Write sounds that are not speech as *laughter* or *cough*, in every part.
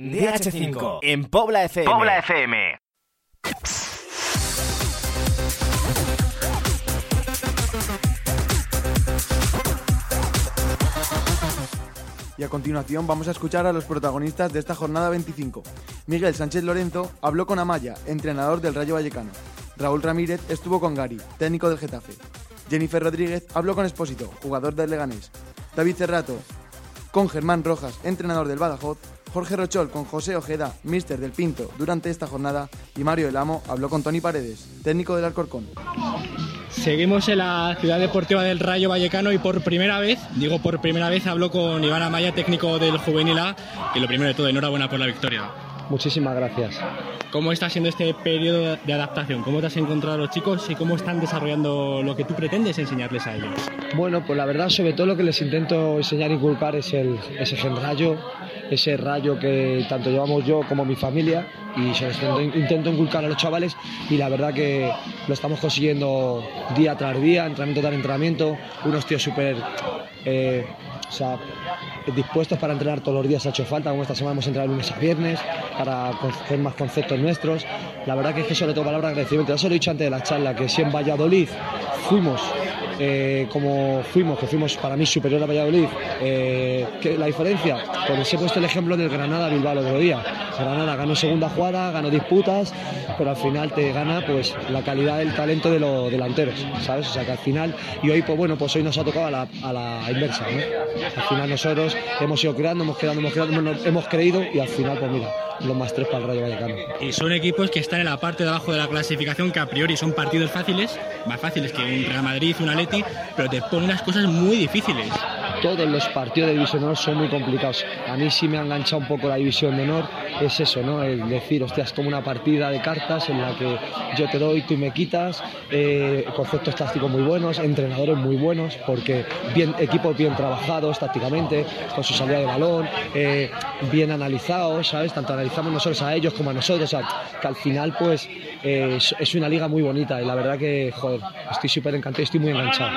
DH5 en Pobla FM. Pobla FM. Y a continuación vamos a escuchar a los protagonistas de esta jornada 25. Miguel Sánchez Lorenzo habló con Amaya, entrenador del Rayo Vallecano. Raúl Ramírez estuvo con Gary, técnico del Getafe. Jennifer Rodríguez habló con Espósito, jugador del Leganés. David Cerrato con Germán Rojas, entrenador del Badajoz. Jorge Rochol con José Ojeda, mister del Pinto, durante esta jornada. Y Mario El Amo habló con Tony Paredes, técnico del Alcorcón. Seguimos en la ciudad deportiva del Rayo Vallecano y por primera vez, digo por primera vez, hablo con Iván Amaya, técnico del Juvenil A. Y lo primero de todo, enhorabuena por la victoria. Muchísimas gracias. ¿Cómo está siendo este periodo de adaptación? ¿Cómo te has encontrado a los chicos y cómo están desarrollando lo que tú pretendes enseñarles a ellos? Bueno, pues la verdad, sobre todo lo que les intento enseñar y inculcar es el, ese gen rayo, ese rayo que tanto llevamos yo como mi familia y se lo intento, intento inculcar a los chavales y la verdad que lo estamos consiguiendo día tras día, entrenamiento tras entrenamiento, unos tíos súper... Eh, o sea, dispuestos para entrenar todos los días ha hecho falta, como esta semana hemos entrenado lunes a viernes, para coger más conceptos nuestros. La verdad que es que sobre todo palabra agradecimiento. Ya se lo he dicho antes de la charla, que si en Valladolid fuimos eh, como fuimos, que fuimos para mí superior a Valladolid, eh, ¿qué, la diferencia, pues os he puesto el ejemplo del Granada-Bilbao el otro día. Granada ganó segunda jugada, ganó disputas, pero al final te gana pues la calidad del talento de los delanteros, ¿sabes? O sea que al final, y hoy pues bueno, pues hoy nos ha tocado a la, a la inversa, ¿no? Al final nosotros hemos ido creando, hemos creado, hemos creado, hemos, creído y al final pues mira, los más tres para el Rayo Vallecano. Y son equipos que están en la parte de abajo de la clasificación, que a priori son partidos fáciles, más fáciles que un Real Madrid, un Pero te ponen las cosas muy difíciles. Todos los partidos de División de Honor son muy complicados. A mí sí me ha enganchado un poco la División de Honor, es eso, ¿no? El decir, hostia, es como una partida de cartas en la que yo te doy, tú me quitas, eh, conceptos tácticos muy buenos, entrenadores muy buenos, porque equipos bien trabajados tácticamente, con su salida de balón, eh, bien analizados, ¿sabes? Tanto analizamos nosotros a ellos como a nosotros, o sea, que al final, pues, eh, es, una liga muy bonita y la verdad que, joder, estoy súper encantado, estoy muy enganchado.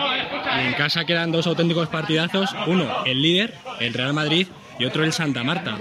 En casa quedan dos auténticos partidazos, uno el líder, el Real Madrid, y otro el Santa Marta.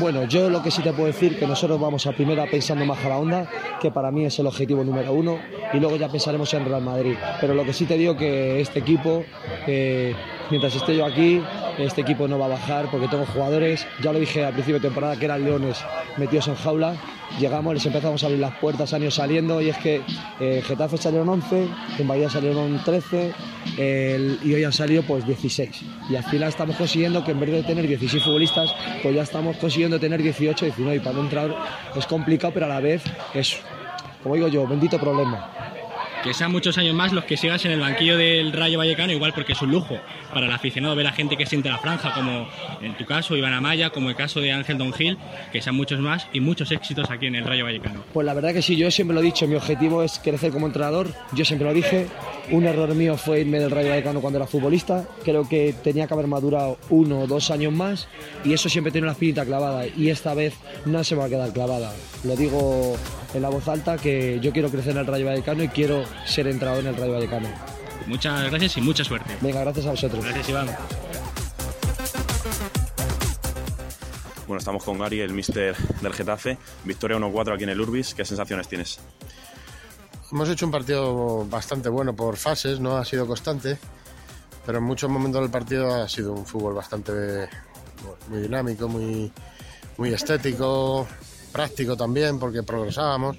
Bueno, yo lo que sí te puedo decir que nosotros vamos a primera pensando más a la onda, que para mí es el objetivo número uno, y luego ya pensaremos en Real Madrid. Pero lo que sí te digo que este equipo, eh, mientras esté yo aquí, este equipo no va a bajar porque tengo jugadores, ya lo dije al principio de temporada, que eran leones metidos en jaula. Llegamos, les empezamos a abrir las puertas, han ido saliendo y es que eh, Getafe salieron 11, en Bahía salieron 13 el- y hoy han salido pues 16. Y al final estamos consiguiendo que en vez de tener 16 futbolistas, pues ya estamos consiguiendo tener 18, 19 y para un entrenador es complicado, pero a la vez es, como digo yo, bendito problema. Que sean muchos años más los que sigas en el banquillo del Rayo Vallecano, igual porque es un lujo para el aficionado ver a gente que siente la franja, como en tu caso Iván Amaya, como el caso de Ángel Don Gil, que sean muchos más y muchos éxitos aquí en el Rayo Vallecano. Pues la verdad que sí, yo siempre lo he dicho, mi objetivo es crecer como entrenador, yo siempre lo dije, un error mío fue irme del Rayo Vallecano cuando era futbolista, creo que tenía que haber madurado uno o dos años más y eso siempre tiene una espinita clavada y esta vez no se va a quedar clavada. Lo digo en la voz alta que yo quiero crecer en el Rayo Vallecano y quiero ser entrenador en el Rayo Vallecano. Muchas gracias y mucha suerte. Venga, gracias a vosotros. Gracias Iván. Bueno, estamos con Gary, el mister del Getafe. Victoria 1-4 aquí en el Urbis. ¿Qué sensaciones tienes? Hemos hecho un partido bastante bueno por fases, no ha sido constante, pero en muchos momentos del partido ha sido un fútbol bastante muy dinámico, muy, muy estético, práctico también, porque progresábamos.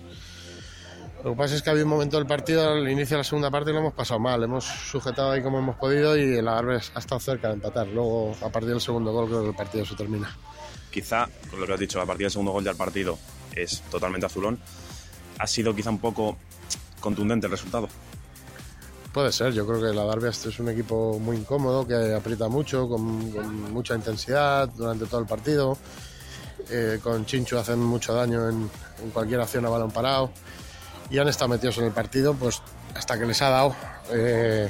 Lo que pasa es que había un momento del partido, al inicio de la segunda parte, lo hemos pasado mal. Hemos sujetado ahí como hemos podido y el Alavés ha estado cerca de empatar. Luego, a partir del segundo gol, creo que el partido se termina. Quizá, con lo que has dicho, a partir del segundo gol ya el partido es totalmente azulón. Ha sido quizá un poco contundente el resultado. Puede ser, yo creo que la Darby es un equipo muy incómodo, que aprieta mucho, con, con mucha intensidad durante todo el partido. Eh, con Chinchu hacen mucho daño en, en cualquier acción a balón parado. Y han estado metidos en el partido, pues hasta que les ha dado. Eh,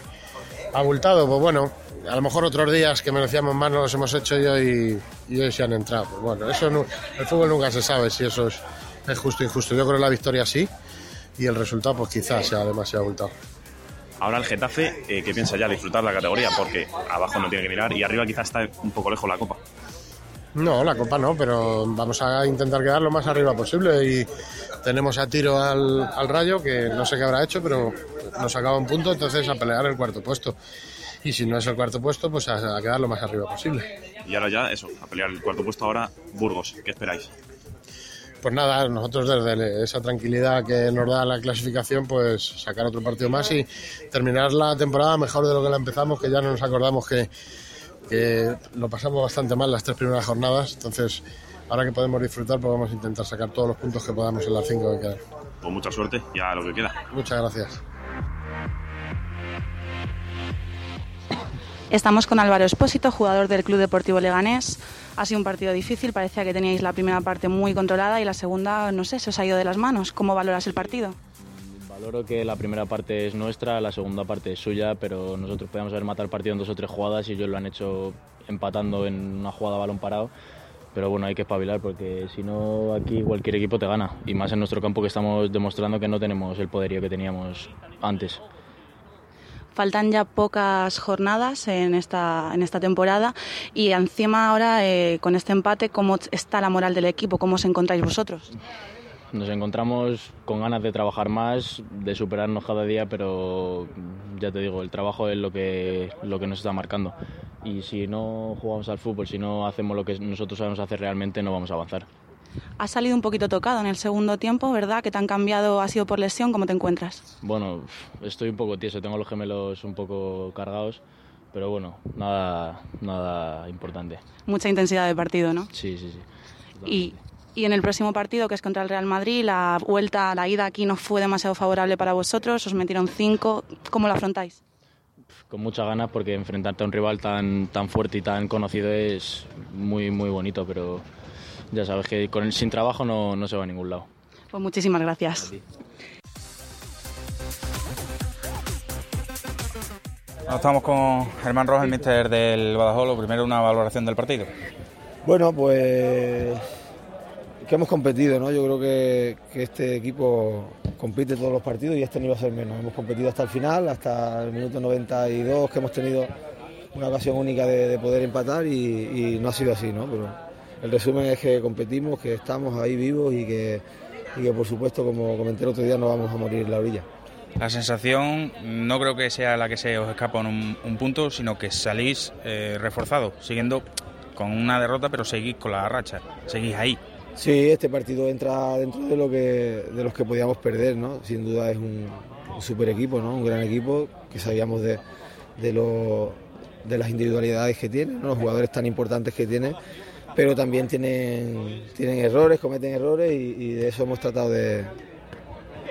abultado, pues bueno, a lo mejor otros días que merecíamos más no los hemos hecho y hoy, y hoy se han entrado. Pues bueno, eso no- el fútbol nunca se sabe si eso es, justo o injusto. Yo creo que la victoria sí y el resultado pues quizás sea demasiado abultado. Ahora el Getafe, eh, ¿qué piensa ya? Disfrutar la categoría, porque abajo no tiene que mirar y arriba quizá está un poco lejos la copa. No, la Copa no, pero vamos a intentar quedar lo más arriba posible y tenemos a tiro al, al Rayo, que no sé qué habrá hecho, pero nos acaba un punto, entonces a pelear el cuarto puesto. Y si no es el cuarto puesto, pues a, a quedar lo más arriba posible. Y ahora ya, eso, a pelear el cuarto puesto ahora, Burgos. ¿Qué esperáis? Pues nada, nosotros desde esa tranquilidad que nos da la clasificación, pues sacar otro partido más y terminar la temporada mejor de lo que la empezamos, que ya no nos acordamos que, que lo pasamos bastante mal las tres primeras jornadas. Entonces, ahora que podemos disfrutar, pues vamos a intentar sacar todos los puntos que podamos en las cinco que quedan. Pues mucha suerte y a lo que queda. Muchas gracias. Estamos con Álvaro Espósito, jugador del Club Deportivo Leganés. Ha sido un partido difícil, parecía que teníais la primera parte muy controlada y la segunda, no sé, se os ha ido de las manos. ¿Cómo valoras el partido? Valoro que la primera parte es nuestra, la segunda parte es suya, pero nosotros podíamos haber matado el partido en dos o tres jugadas y ellos lo han hecho empatando en una jugada balón parado. Pero bueno, hay que espabilar porque si no aquí cualquier equipo te gana. Y más en nuestro campo que estamos demostrando que no tenemos el poderío que teníamos antes. Faltan ya pocas jornadas en esta, en esta temporada y encima ahora eh, con este empate, ¿cómo está la moral del equipo? ¿Cómo os encontráis vosotros? Nos encontramos con ganas de trabajar más, de superarnos cada día, pero ya te digo, el trabajo es lo que, lo que nos está marcando. Y si no jugamos al fútbol, si no hacemos lo que nosotros sabemos hacer realmente, no vamos a avanzar. Has salido un poquito tocado en el segundo tiempo, ¿verdad? Que te han cambiado, ha sido por lesión, ¿cómo te encuentras? Bueno, estoy un poco tieso, tengo los gemelos un poco cargados, pero bueno, nada, nada importante. Mucha intensidad de partido, ¿no? Sí, sí, sí. Y, y en el próximo partido, que es contra el Real Madrid, la vuelta, la ida aquí no fue demasiado favorable para vosotros, os metieron cinco, ¿cómo lo afrontáis? Con muchas ganas porque enfrentarte a un rival tan, tan fuerte y tan conocido es muy, muy bonito, pero ya sabes que con el, sin trabajo no, no se va a ningún lado. Pues muchísimas gracias. Estamos con Germán Rojas, el míster del Badajoz. Lo primero, una valoración del partido. Bueno, pues que hemos competido, ¿no? Yo creo que, este equipo compite todos los partidos y este no iba a ser menos. Hemos competido hasta el final, hasta el minuto 92, que hemos tenido una ocasión única de, de poder empatar y, no ha sido así, ¿no? Pero el resumen es que competimos, que estamos ahí vivos y que, y que por supuesto, como comenté el otro día, no vamos a morir en la orilla. La sensación no creo que sea la que se os escapa en un, un punto, sino que salís eh, reforzados, siguiendo con una derrota, pero seguís con la racha, seguís ahí. Sí, este partido entra dentro de lo que de los que podíamos perder, ¿no? Sin duda es un, super equipo, ¿no? Un gran equipo que sabíamos de, de, lo, de las individualidades que tiene, ¿no? los jugadores tan importantes que tiene, pero también tienen, tienen errores, cometen errores y, de eso hemos tratado de,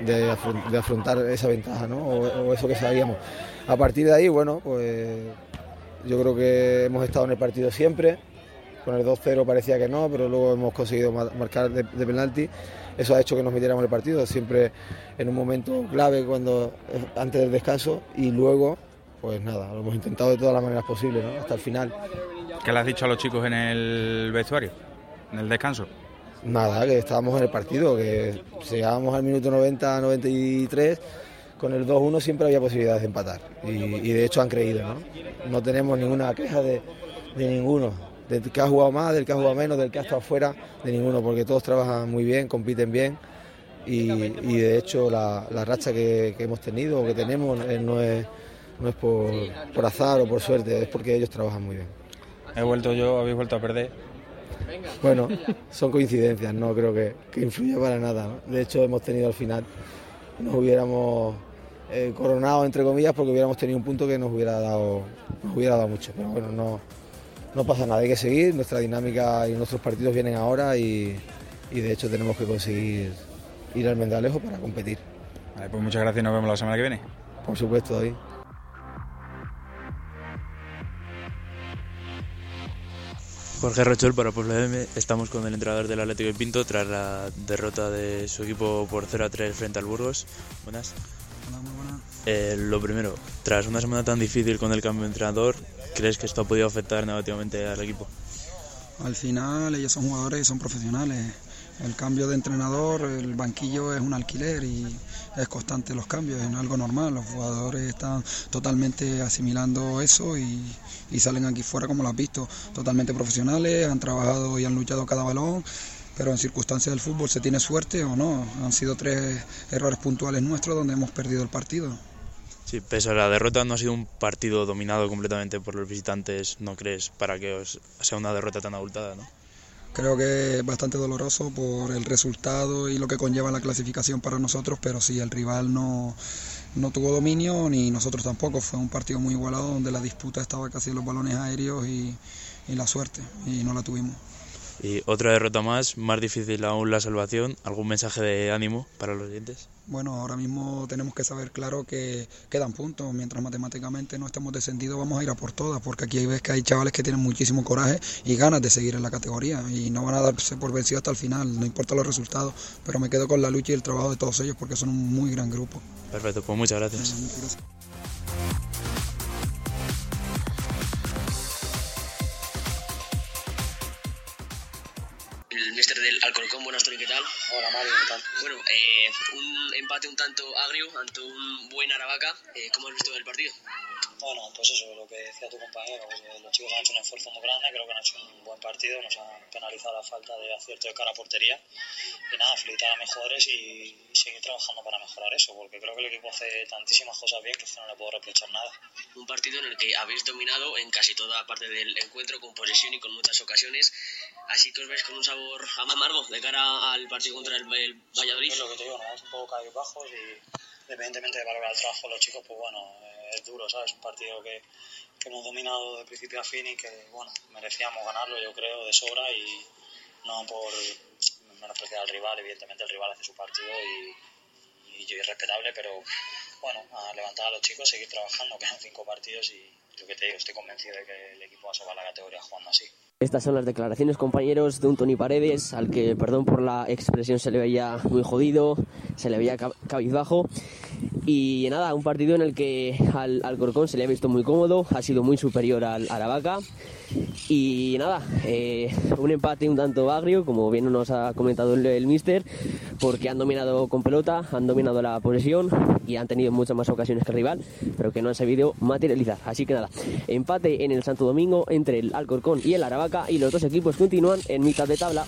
de, afrontar, esa ventaja, ¿no? O, eso que sabíamos. A partir de ahí, bueno, pues yo creo que hemos estado en el partido siempre. Con el 2-0 parecía que no, pero luego hemos conseguido marcar de, de, penalti. Eso ha hecho que nos metiéramos el partido, siempre en un momento clave cuando antes del descanso y luego, pues nada, lo hemos intentado de todas las maneras posibles, ¿no? hasta el final. ¿Qué le has dicho a los chicos en el vestuario, en el descanso? Nada, que estábamos en el partido, que llegábamos al minuto 90, 93, con el 2-1 siempre había posibilidades de empatar. Y, y, de hecho han creído, ¿no? No tenemos ninguna queja de, de, ninguno, del que ha jugado más, del que ha jugado menos, del que ha estado fuera, de ninguno, porque todos trabajan muy bien, compiten bien. Y, y de hecho la, la racha que, que, hemos tenido o que tenemos eh, no es, no es por, por azar o por suerte, es porque ellos trabajan muy bien. He vuelto yo, habéis vuelto a perder. Bueno, son coincidencias, no creo que, que influya para nada. ¿no? De hecho, hemos tenido al final, nos hubiéramos eh, coronado, entre comillas, porque hubiéramos tenido un punto que nos hubiera dado, nos hubiera dado mucho. Pero bueno, no, no pasa nada, hay que seguir. Nuestra dinámica y nuestros partidos vienen ahora y, y de hecho tenemos que conseguir ir al Mendalejo para competir. Vale, pues muchas gracias y nos vemos la semana que viene. Por supuesto, David. Jorge Rochol para Pueblo M. Estamos con el entrenador del Atlético de Pinto tras la derrota de su equipo por 0 a 3 frente al Burgos. Buenas. Hola, muy buenas. Eh, lo primero, tras una semana tan difícil con el cambio de entrenador, ¿crees que esto ha podido afectar negativamente al equipo? Al final ellos son jugadores y son profesionales. El cambio de entrenador, el banquillo es un alquiler y es constante los cambios, es algo normal. Los jugadores están totalmente asimilando eso y, salen aquí fuera, como lo has visto, totalmente profesionales, han trabajado y han luchado cada balón pero en circunstancias del fútbol se tiene suerte o no. Han sido tres errores puntuales nuestros donde hemos perdido el partido. Sí, pese a la derrota no ha sido un partido dominado completamente por los visitantes, ¿no crees? Para que os sea una derrota tan abultada, ¿no? Creo que es bastante doloroso por el resultado y lo que conlleva la clasificación para nosotros, pero sí, el rival no, no tuvo dominio ni nosotros tampoco. Fue un partido muy igualado donde la disputa estaba casi en los balones aéreos y, y la suerte, y no la tuvimos. Y otra derrota más, más difícil aún la salvación. ¿Algún mensaje de ánimo para los dientes? Bueno, ahora mismo tenemos que saber claro que quedan puntos. Mientras matemáticamente no estemos descendidos, vamos a ir a por todas, porque aquí ves que hay chavales que tienen muchísimo coraje y ganas de seguir en la categoría y no van a darse por vencidos hasta el final, no importa los resultados. Pero me quedo con la lucha y el trabajo de todos ellos porque son un muy gran grupo. Perfecto, pues muchas gracias. Muchas gracias. El mister del Alcorcón. Buenas, Tony, ¿qué tal? Hola, Mario, ¿qué tal? Bueno, eh, un empate un tanto agrio ante un buen Aravaca. Eh, ¿Cómo has visto el partido? Bueno, pues eso, lo que decía tu compañero, que los chicos han hecho un esfuerzo muy grande, creo que han hecho un buen partido, nos han penalizado la falta de acierto de cara a portería. Y nada, felicitar a mejores y seguir trabajando para mejorar eso, porque creo que el equipo hace tantísimas cosas bien que no le puedo reprochar nada. Un partido en el que habéis dominado en casi toda parte del encuentro, con posesión y con muchas ocasiones. Así que os veis con un sabor amargo de cara al partido contra el, el Valladolid. Es lo que te digo, ¿no? es un poco caídos bajos y independientemente de valorar el trabajo los chicos, pues bueno, eh, es duro, ¿sabes? Un partido que, que hemos dominado de principio a fin y que, bueno, merecíamos ganarlo, yo creo, de sobra y no por menospreciar al rival, evidentemente el rival hace su partido y, y yo es respetable, pero bueno, a levantar a los chicos, seguir trabajando, *laughs* quedan cinco partidos y lo que te digo, estoy convencido de que el equipo va a salvar la categoría jugando así. Estas son las declaraciones, compañeros, de un Tony Paredes, al que, perdón por la expresión, se le veía muy jodido, se le veía cabizbajo. Y nada, un partido en el que al, al Corcón se le ha visto muy cómodo, ha sido muy superior al Aravaca. Y nada, eh, un empate un tanto agrio, como bien nos ha comentado el, el mister, porque han dominado con pelota, han dominado la posesión y han tenido muchas más ocasiones que rival, pero que no han sabido materializar. Así que nada, empate en el Santo Domingo entre el Alcorcón y el Aravaca y los dos equipos continúan en mitad de tabla.